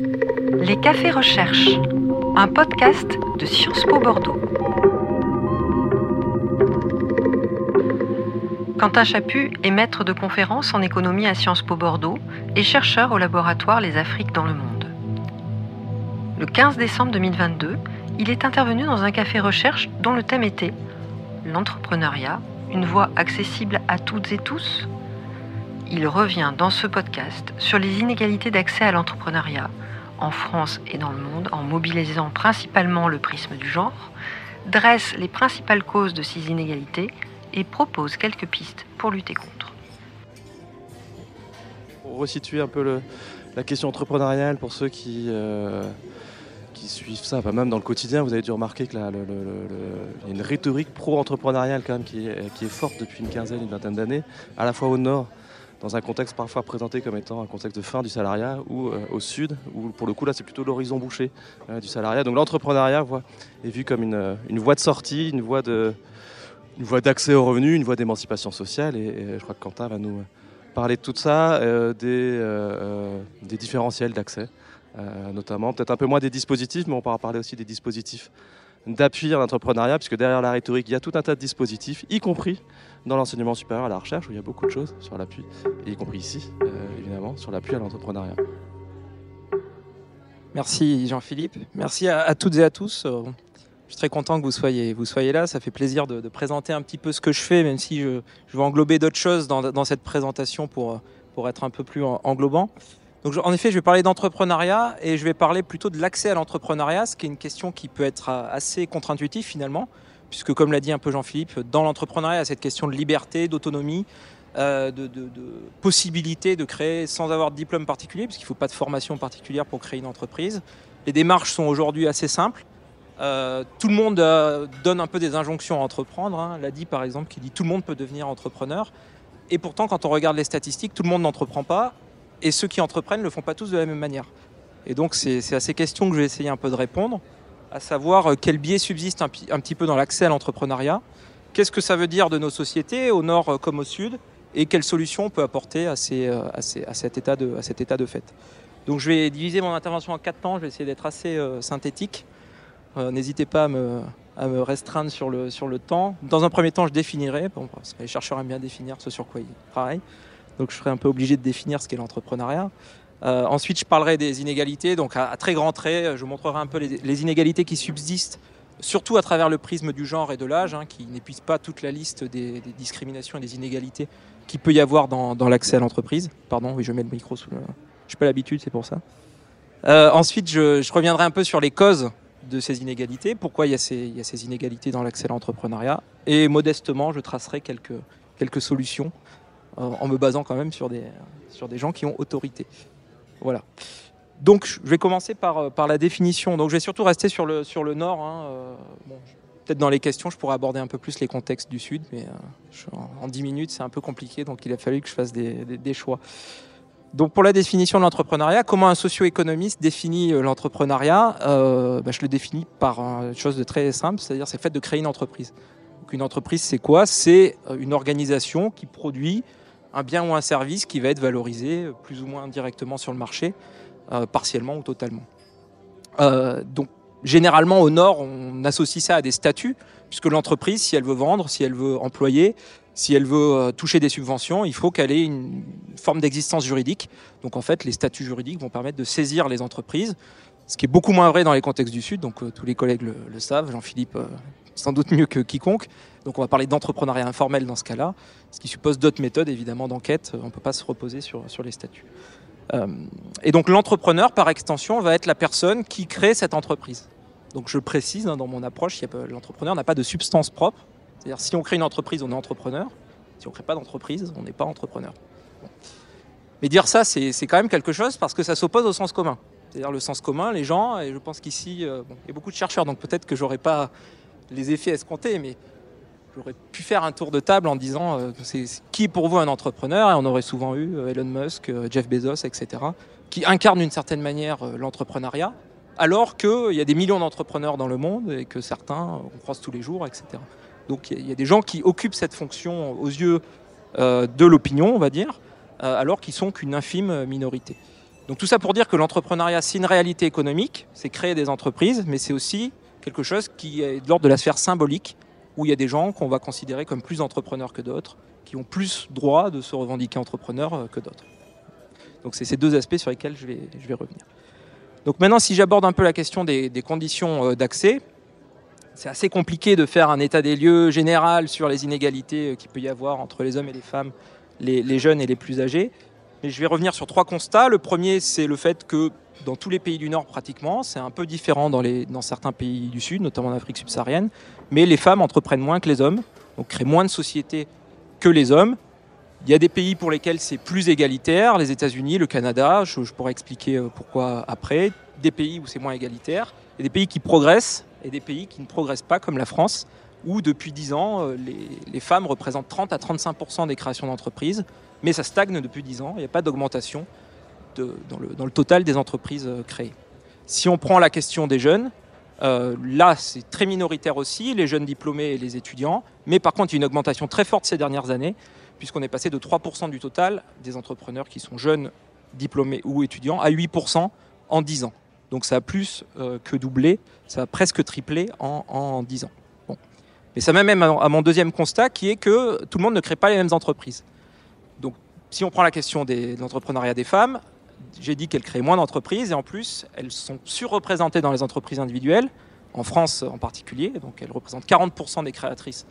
Les Cafés Recherche, un podcast de Sciences Po Bordeaux. Quentin Chaput est maître de conférences en économie à Sciences Po Bordeaux et chercheur au laboratoire Les Afriques dans le monde. Le 15 décembre 2022, il est intervenu dans un café recherche dont le thème était L'entrepreneuriat, une voie accessible à toutes et tous Il revient dans ce podcast sur les inégalités d'accès à l'entrepreneuriat en France et dans le monde en mobilisant principalement le prisme du genre, dresse les principales causes de ces inégalités et propose quelques pistes pour lutter contre. Pour resituer un peu la question entrepreneuriale pour ceux qui, euh, suivent ça, même dans le quotidien, vous avez dû remarquer qu'il y a une rhétorique pro-entrepreneuriale quand même qui est, forte depuis une quinzaine, une vingtaine d'années, à la fois au nord, dans un contexte parfois présenté comme étant un contexte de fin du salariat, ou euh, au sud, où pour le coup là c'est plutôt l'horizon bouché euh, du salariat. Donc l'entrepreneuriat est vu comme une, une voie de sortie, une voie de, une voie d'accès aux revenus, une voie d'émancipation sociale. Et, je crois que Quentin va nous parler de tout ça, euh, des, euh, des, différentiels d'accès, euh, notamment. Peut-être un peu moins des dispositifs, mais on pourra parler aussi des dispositifs d'appui à l'entrepreneuriat, puisque derrière la rhétorique, il y a tout un tas de dispositifs, y compris dans l'enseignement supérieur à la recherche, où il y a beaucoup de choses sur l'appui, y compris ici, évidemment, sur l'appui à l'entrepreneuriat. Merci Jean-Philippe. Merci à, toutes et à tous. Je suis très content que vous soyez, vous soyez là. Ça fait plaisir de, de, présenter un petit peu ce que je fais, même si je, je vais englober d'autres choses dans, dans, cette présentation pour, pour être un peu plus englobant. En effet, je vais parler d'entrepreneuriat et je vais parler plutôt de l'accès à l'entrepreneuriat, ce qui est une question qui peut être assez contre-intuitive finalement, puisque comme l'a dit un peu Jean-Philippe, dans l'entrepreneuriat, il y a cette question de liberté, d'autonomie, euh, de, possibilité de créer sans avoir de diplôme particulier, parce qu'il ne faut pas de formation particulière pour créer une entreprise. Les démarches sont aujourd'hui assez simples. Euh, tout le monde euh, donne un peu des injonctions à entreprendre. Hein. L'a dit par exemple, qui dit tout le monde peut devenir entrepreneur. Et pourtant, quand on regarde les statistiques, tout le monde n'entreprend pas. Et ceux qui entreprennent ne le font pas tous de la même manière. Et donc, c'est à ces questions que je vais essayer un peu de répondre, à savoir euh, quel biais subsiste un, petit peu dans l'accès à l'entrepreneuriat, qu'est-ce que ça veut dire de nos sociétés, au nord comme au sud, et quelles solutions on peut apporter à, ces, à, cet, état de, fait. Donc, je vais diviser mon intervention en quatre temps, je vais essayer d'être assez euh, synthétique. Euh, N'hésitez pas à me, restreindre sur le, sur le temps. Dans un premier temps, je définirai, bon, parce que les chercheurs aiment bien définir ce sur quoi ils travaillent, donc je serai un peu obligé de définir ce qu'est l'entrepreneuriat. Euh, ensuite, je parlerai des inégalités, donc à, très grands traits, je montrerai un peu les, inégalités qui subsistent, surtout à travers le prisme du genre et de l'âge, hein, qui n'épuise pas toute la liste des, discriminations et des inégalités qu'il peut y avoir dans, l'accès à l'entreprise. Pardon, oui, je mets le micro sous le... Je n'ai pas l'habitude, c'est pour ça. Euh, ensuite, je, reviendrai un peu sur les causes de ces inégalités, pourquoi il y a ces, inégalités dans l'accès à l'entrepreneuriat. Et modestement, je tracerai quelques, solutions euh, en me basant quand même sur des, sur des gens qui ont autorité. Voilà. Donc, je vais commencer par, par la définition. Donc, je vais surtout rester sur le, sur le nord. Hein. Euh, Peut-être dans les questions, je pourrais aborder un peu plus les contextes du sud, mais euh, en, en 10 minutes, c'est un peu compliqué, donc il a fallu que je fasse des, des, choix. Donc pour la définition de l'entrepreneuriat, comment un socio-économiste définit l'entrepreneuriat euh, bah, Je le définis par une chose de très simple, c'est-à-dire c'est le fait de créer une entreprise. Donc une entreprise, c'est quoi? C'est une organisation qui produit un bien ou un service qui va être valorisé plus ou moins directement sur le marché, euh, partiellement ou totalement. Euh, donc généralement au Nord, on associe ça à des statuts, puisque l'entreprise, si elle veut vendre, si elle veut employer, si elle veut toucher des subventions, il faut qu'elle ait une forme d'existence juridique. Donc en fait, les statuts juridiques vont permettre de saisir les entreprises, ce qui est beaucoup moins vrai dans les contextes du Sud, donc euh, tous les collègues le, savent, Jean-Philippe euh, sans doute mieux que quiconque. Donc on va parler d'entrepreneuriat informel dans ce cas-là, ce qui suppose d'autres méthodes évidemment d'enquête, on ne peut pas se reposer sur, sur les statuts. Euh, et donc l'entrepreneur, par extension, va être la personne qui crée cette entreprise. Donc je précise hein, dans mon approche, l'entrepreneur n'a pas de substance propre, c'est-à-dire, si on crée une entreprise, on est entrepreneur. Si on ne crée pas d'entreprise, on n'est pas entrepreneur. Mais dire ça, c'est quand même quelque chose parce que ça s'oppose au sens commun. C'est-à-dire le sens commun, les gens, et je pense qu'ici, euh, il y a beaucoup de chercheurs, donc peut-être que j'aurais pas les effets escomptés, mais j'aurais pu faire un tour de table en disant euh, c'est qui pour vous un entrepreneur, et on aurait souvent eu euh, Elon Musk, euh, Jeff Bezos, etc., qui incarnent d'une certaine manière l'entrepreneuriat, alors qu'il y a des millions d'entrepreneurs dans le monde et que certains, on croise tous les jours, etc. Donc il y, a des gens qui occupent cette fonction aux yeux de l'opinion, on va dire, alors qu'ils sont qu'une infime minorité. Donc tout ça pour dire que l'entrepreneuriat, c'est une réalité économique, c'est créer des entreprises, mais c'est aussi quelque chose qui est de l'ordre de la sphère symbolique, où il y a des gens qu'on va considérer comme plus entrepreneurs que d'autres, qui ont plus droit de se revendiquer entrepreneurs euh, que d'autres. Donc c'est ces deux aspects sur lesquels je vais, je vais revenir. Donc maintenant, si j'aborde un peu la question des, conditions euh, d'accès, c'est assez compliqué de faire un état des lieux général sur les inégalités euh, qu'il peut y avoir entre les hommes et les femmes, les jeunes et les plus âgés. Mais je vais revenir sur trois constats. Le premier, c'est le fait que dans tous les pays du Nord pratiquement, c'est un peu différent dans, certains pays du Sud, notamment en Afrique subsaharienne, mais les femmes entreprennent moins que les hommes, donc créent moins de sociétés que les hommes. Il y a des pays pour lesquels c'est plus égalitaire, les États-Unis, le Canada, je, pourrais expliquer euh, pourquoi après, des pays où c'est moins égalitaire, a des pays qui progressent et des pays qui ne progressent pas, comme la France, où depuis 10 ans, euh, les, les femmes représentent 30 à 35% des créations d'entreprises, mais ça stagne depuis 10 ans, il n'y a pas d'augmentation dans, le, dans, le, total des entreprises euh, créées. Si on prend la question des jeunes, euh, là c'est très minoritaire aussi, les jeunes diplômés et les étudiants, mais par contre il y a une augmentation très forte ces dernières années, puisqu'on est passé de 3% du total des entrepreneurs qui sont jeunes, diplômés ou étudiants à 8% en 10 ans. Donc ça a plus euh, que doublé, ça a presque triplé en, en 10 ans. Bon. Mais ça m'amène à mon deuxième constat qui est que tout le monde ne crée pas les mêmes entreprises. Donc si on prend la question de l'entrepreneuriat des femmes, j'ai dit qu'elles créent moins d'entreprises et en plus elles sont surreprésentées dans les entreprises individuelles, en France en particulier, donc elles représentent 40% des créatrices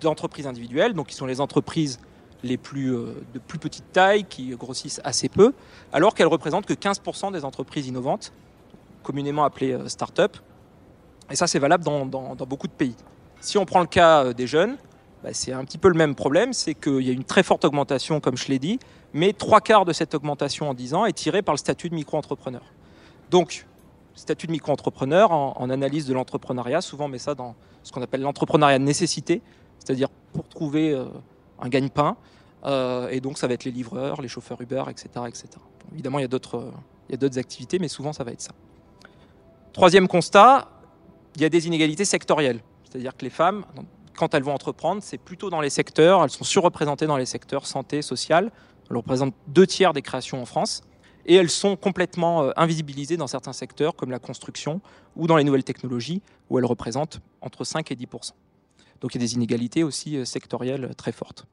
d'entreprises individuelles, donc qui sont les entreprises les plus euh, de plus petite taille, qui grossissent assez peu, alors qu'elles représentent que 15% des entreprises innovantes, communément appelées euh, start-up. Et ça, c'est valable dans, dans, dans, beaucoup de pays. Si on prend le cas euh, des jeunes, bah, c'est un petit peu le même problème, c'est qu'il y a une très forte augmentation, comme je l'ai dit, mais trois quarts de cette augmentation en 10 ans est tirée par le statut de micro-entrepreneur. Donc, statut de micro-entrepreneur, en, analyse de l'entrepreneuriat, souvent on met ça dans ce qu'on appelle l'entrepreneuriat de nécessité, c'est-à-dire pour trouver euh, un gagne-pain, euh, et donc ça va être les livreurs, les chauffeurs Uber, etc. etc. Évidemment, il y a d'autres activités, mais souvent ça va être ça. Troisième constat, il y a des inégalités sectorielles, c'est-à-dire que les femmes, quand elles vont entreprendre, c'est plutôt dans les secteurs, elles sont surreprésentées dans les secteurs santé, social, elles représentent deux tiers des créations en France, et elles sont complètement euh, invisibilisées dans certains secteurs comme la construction ou dans les nouvelles technologies, où elles représentent entre 5 et 10% Donc il y a des inégalités aussi euh, sectorielles très fortes.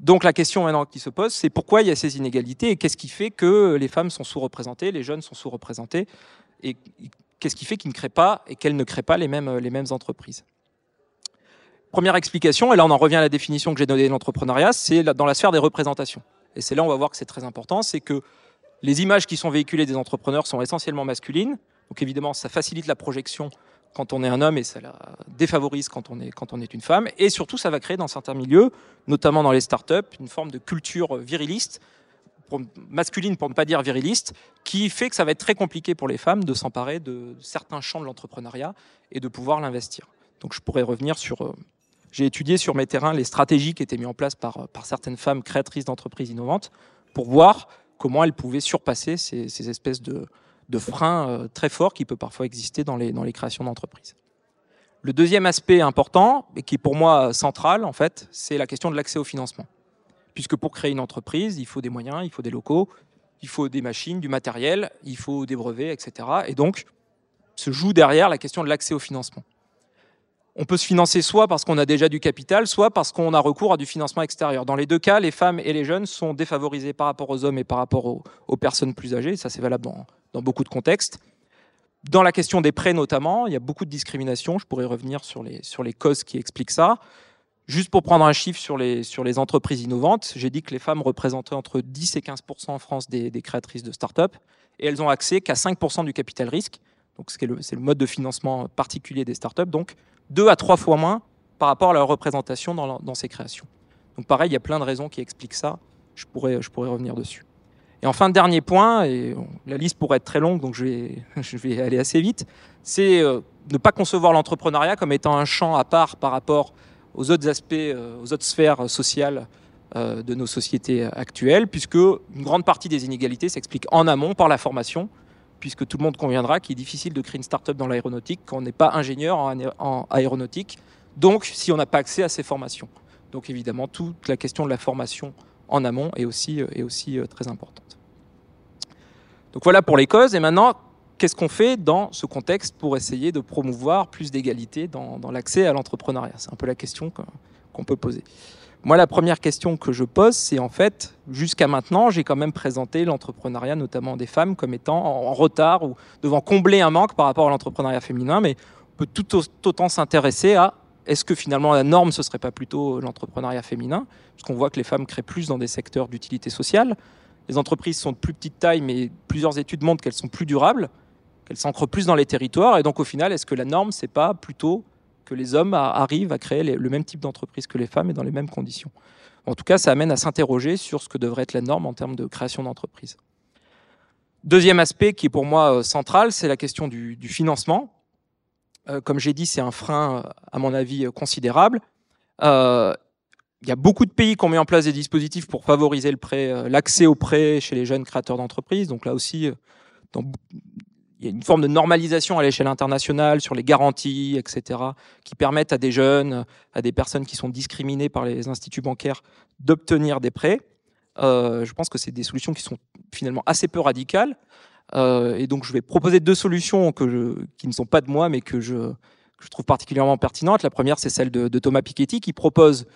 Donc la question maintenant qui se pose, c'est pourquoi il y a ces inégalités et qu'est-ce qui fait que les femmes sont sous-représentées, les jeunes sont sous-représentés, et qu'est-ce qui fait qu'ils ne créent pas et qu'elles ne créent pas les mêmes, les mêmes entreprises? Première explication, et là on en revient à la définition que j'ai donnée de l'entrepreneuriat, c'est dans la sphère des représentations. Et c'est là on va voir que c'est très important, c'est que les images qui sont véhiculées des entrepreneurs sont essentiellement masculines. Donc évidemment, ça facilite la projection quand on est un homme et ça la défavorise quand on est, quand on est une femme. Et surtout, ça va créer dans certains milieux, notamment dans les startups, une forme de culture viriliste, masculine pour ne pas dire viriliste, qui fait que ça va être très compliqué pour les femmes de s'emparer de certains champs de l'entrepreneuriat et de pouvoir l'investir. Donc je pourrais revenir sur... J'ai étudié sur mes terrains les stratégies qui étaient mises en place par, certaines femmes créatrices d'entreprises innovantes pour voir comment elles pouvaient surpasser ces, ces espèces de, freins euh, très forts qui peut parfois exister dans les, dans les créations d'entreprises. Le deuxième aspect important, et qui est pour moi central en fait, c'est la question de l'accès au financement. Puisque pour créer une entreprise, il faut des moyens, il faut des locaux, il faut des machines, du matériel, il faut des brevets, etc. Et donc, se joue derrière la question de l'accès au financement on peut se financer soit parce qu'on a déjà du capital, soit parce qu'on a recours à du financement extérieur. Dans les deux cas, les femmes et les jeunes sont défavorisés par rapport aux hommes et par rapport aux, personnes plus âgées. Ça, c'est valable dans, beaucoup de contextes. Dans la question des prêts notamment, il y a beaucoup de discrimination. Je pourrais revenir sur les, causes qui expliquent ça. Juste pour prendre un chiffre sur les, entreprises innovantes, j'ai dit que les femmes représentaient entre 10 et 15% en France des, des créatrices de start-up et elles ont accès qu'à 5% du capital risque. C'est le, mode de financement particulier des startups. Donc, deux à trois fois moins par rapport à leur représentation dans, ces créations. Donc pareil, il y a plein de raisons qui expliquent ça. Je pourrais, je pourrais revenir dessus. Et enfin, dernier point, et la liste pourrait être très longue, donc je vais, je vais aller assez vite, c'est euh, ne pas concevoir l'entrepreneuriat comme étant un champ à part par rapport aux autres aspects, euh, aux autres sphères sociales euh, de nos sociétés actuelles, puisque une grande partie des inégalités s'explique en amont par la formation, puisque tout le monde conviendra qu'il est difficile de créer une start-up dans l'aéronautique quand on n'est pas ingénieur en aéronautique, donc si on n'a pas accès à ces formations. Donc évidemment, toute la question de la formation en amont est aussi, euh, très importante. Donc voilà pour les causes. Et maintenant, qu'est-ce qu'on fait dans ce contexte pour essayer de promouvoir plus d'égalité dans, l'accès à l'entrepreneuriat? C'est un peu la question qu'on peut poser. Moi, la première question que je pose, c'est en fait, jusqu'à maintenant, j'ai quand même présenté l'entrepreneuriat, notamment des femmes, comme étant en retard ou devant combler un manque par rapport à l'entrepreneuriat féminin, mais on peut tout autant s'intéresser à est-ce que finalement la norme, ce serait pas plutôt l'entrepreneuriat féminin? Parce qu'on voit que les femmes créent plus dans des secteurs d'utilité sociale. Les entreprises sont de plus petite taille, mais plusieurs études montrent qu'elles sont plus durables, qu'elles s'ancrent plus dans les territoires. Et donc au final, est-ce que la norme, c'est pas plutôt que les hommes arrivent à créer le même type d'entreprise que les femmes et dans les mêmes conditions En tout cas, ça amène à s'interroger sur ce que devrait être la norme en termes de création d'entreprise. Deuxième aspect qui est pour moi euh, central, c'est la question du, financement. Euh, comme j'ai dit, c'est un frein, euh, à mon avis, considérable. il y a beaucoup de pays qui ont mis en place des dispositifs pour favoriser l'accès au prêt chez les jeunes créateurs d'entreprises. Donc là aussi, il y a une forme de normalisation à l'échelle internationale sur les garanties, etc., qui permettent à des jeunes, à des personnes qui sont discriminées par les instituts bancaires d'obtenir des prêts. je pense que c'est des solutions qui sont finalement assez peu radicales, euh, et donc, je vais proposer deux solutions que je, qui ne sont pas de moi, mais que je, que je trouve particulièrement pertinentes. La première, c'est celle de, de, Thomas Piketty, qui propose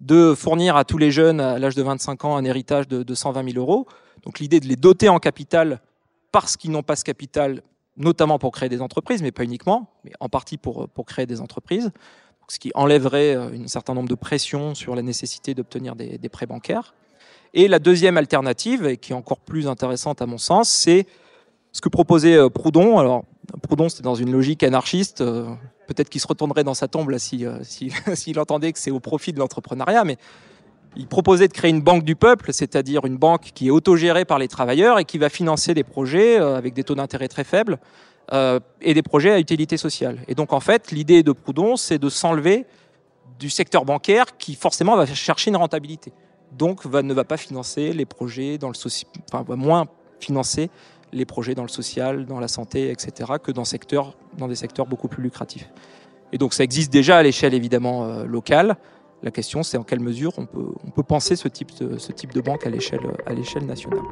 de fournir à tous les jeunes à l'âge de 25 ans un héritage de, de 120 000 euros. Donc, l'idée de les doter en capital parce qu'ils n'ont pas ce capital, notamment pour créer des entreprises, mais pas uniquement, mais en partie pour, pour créer des entreprises. ce qui enlèverait euh, un certain nombre de pressions sur la nécessité d'obtenir des, prêts bancaires. Et la deuxième alternative, et qui est encore plus intéressante à mon sens, c'est ce que proposait euh, Proudhon. Alors, Proudhon, c'était dans une logique anarchiste. Euh, peut-être qu'il se retournerait dans sa tombe s'il si, entendait que c'est au profit de l'entrepreneuriat, mais il proposait de créer une banque du peuple, c'est-à-dire une banque qui est autogérée par les travailleurs et qui va financer des projets avec des taux d'intérêt très faibles et des projets à utilité sociale. Et donc, en fait, l'idée de Proudhon, c'est de s'enlever du secteur bancaire qui forcément va chercher une rentabilité. Donc, ne va pas financer les projets dans le social, enfin, va moins financer les projets dans le social, dans la santé, etc., que dans des secteurs beaucoup plus lucratifs. Et donc ça existe déjà à l'échelle évidemment euh, locale. La question, c'est en quelle mesure on peut, penser ce type de banque à l'échelle nationale.